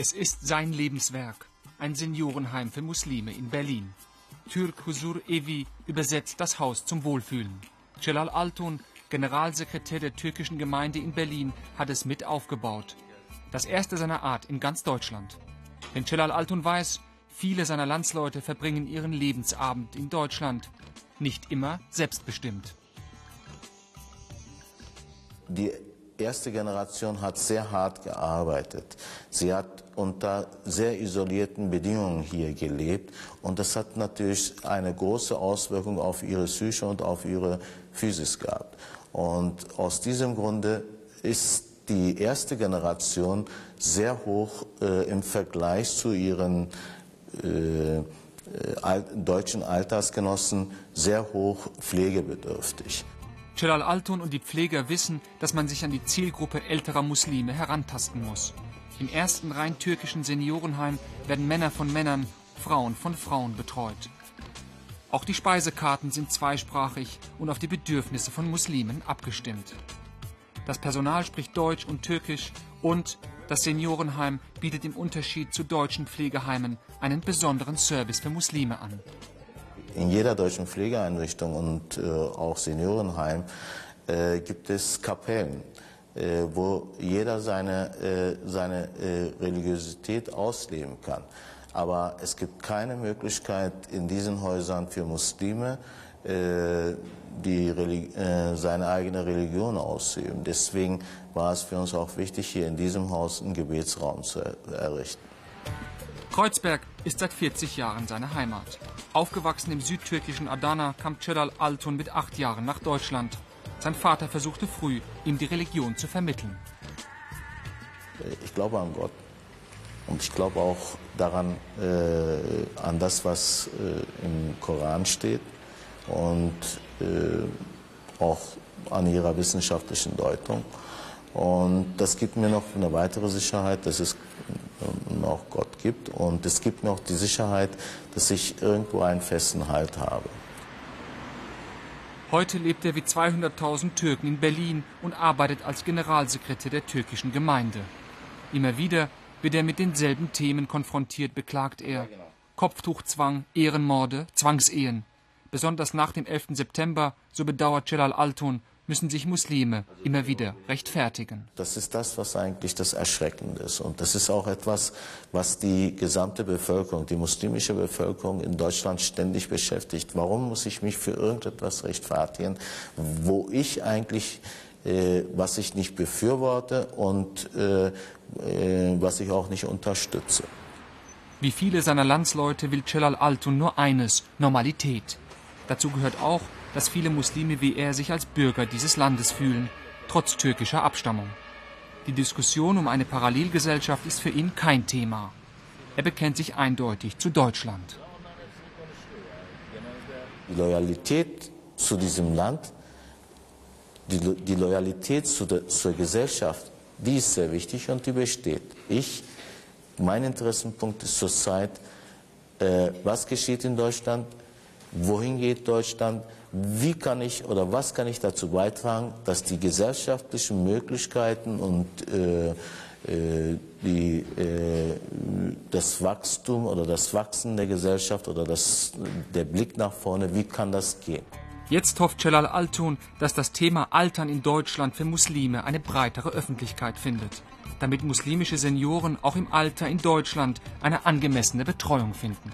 Es ist sein Lebenswerk, ein Seniorenheim für Muslime in Berlin. Türk Huzur Evi übersetzt das Haus zum Wohlfühlen. Celal Altun, Generalsekretär der türkischen Gemeinde in Berlin, hat es mit aufgebaut. Das erste seiner Art in ganz Deutschland. Denn Celal Altun weiß, viele seiner Landsleute verbringen ihren Lebensabend in Deutschland. Nicht immer selbstbestimmt. Die erste Generation hat sehr hart gearbeitet. Sie hat unter sehr isolierten Bedingungen hier gelebt und das hat natürlich eine große Auswirkung auf ihre Psyche und auf ihre Physis gehabt. Und aus diesem Grunde ist die erste Generation sehr hoch äh, im Vergleich zu ihren äh, äh deutschen Altersgenossen sehr hoch pflegebedürftig. Celal Altun und die Pfleger wissen, dass man sich an die Zielgruppe älterer Muslime herantasten muss. Im ersten rein türkischen Seniorenheim werden Männer von Männern, Frauen von Frauen betreut. Auch die Speisekarten sind zweisprachig und auf die Bedürfnisse von Muslimen abgestimmt. Das Personal spricht Deutsch und Türkisch und das Seniorenheim bietet im Unterschied zu deutschen Pflegeheimen einen besonderen Service für Muslime an in jeder deutschen Pflegeeinrichtung und äh, auch Seniorenheim äh, gibt es Kapellen, äh, wo jeder seine, seine Religiosität ausleben kann. Aber es gibt keine Möglichkeit in diesen Häusern für Muslime, die seine eigene Religion auszuüben. Deswegen war es für uns auch wichtig, hier in diesem Haus einen Gebetsraum zu errichten. Kreuzberg ist seit 40 Jahren seine Heimat. Aufgewachsen im südtürkischen Adana kam Celal Altun mit acht Jahren nach Deutschland. Sein Vater versuchte früh, ihm die Religion zu vermitteln. Ich glaube an Gott. Und ich glaube auch daran, äh, an das, was äh, im Koran steht und äh, auch an ihrer wissenschaftlichen Deutung. Und das gibt mir noch eine weitere Sicherheit, dass es noch Gott gibt. Und es gibt noch die Sicherheit, dass ich irgendwo einen festen Halt habe. Heute lebt er wie 200.000 Türken in Berlin und arbeitet als Generalsekretär der türkischen Gemeinde. Immer wieder wird er mit denselben Themen konfrontiert, beklagt er. Kopftuchzwang, Ehrenmorde, Zwangsehen. Besonders nach dem 11. September, so bedauert Celal Altun, müssen sich Muslime immer wieder rechtfertigen. Das ist das, was eigentlich das Erschreckende ist. Und das ist auch etwas, was die gesamte Bevölkerung, die muslimische Bevölkerung in Deutschland ständig beschäftigt. Warum muss ich mich für irgendetwas rechtfertigen, wo ich eigentlich äh, was ich nicht befürworte und äh, äh, was ich auch nicht unterstütze. Wie viele seiner Landsleute will Celal Altun nur eines, Normalität. Dazu gehört auch, dass viele Muslime wie er sich als Bürger dieses Landes fühlen, trotz türkischer Abstammung. Die Diskussion um eine Parallelgesellschaft ist für ihn kein Thema. Er bekennt sich eindeutig zu Deutschland. Die Loyalität zu diesem Land, die, die Loyalität zu der, zur Gesellschaft, die ist sehr wichtig und die besteht. Ich, mein Interessenpunkt ist zurzeit, äh, was geschieht in Deutschland, wohin geht Deutschland, wie kann ich oder was kann ich dazu beitragen, dass die gesellschaftlichen Möglichkeiten und äh, äh, die, äh, das Wachstum oder das Wachsen der Gesellschaft oder das, der Blick nach vorne, wie kann das gehen? Jetzt hofft Celal Altun, dass das Thema Altern in Deutschland für Muslime eine breitere Öffentlichkeit findet, damit muslimische Senioren auch im Alter in Deutschland eine angemessene Betreuung finden.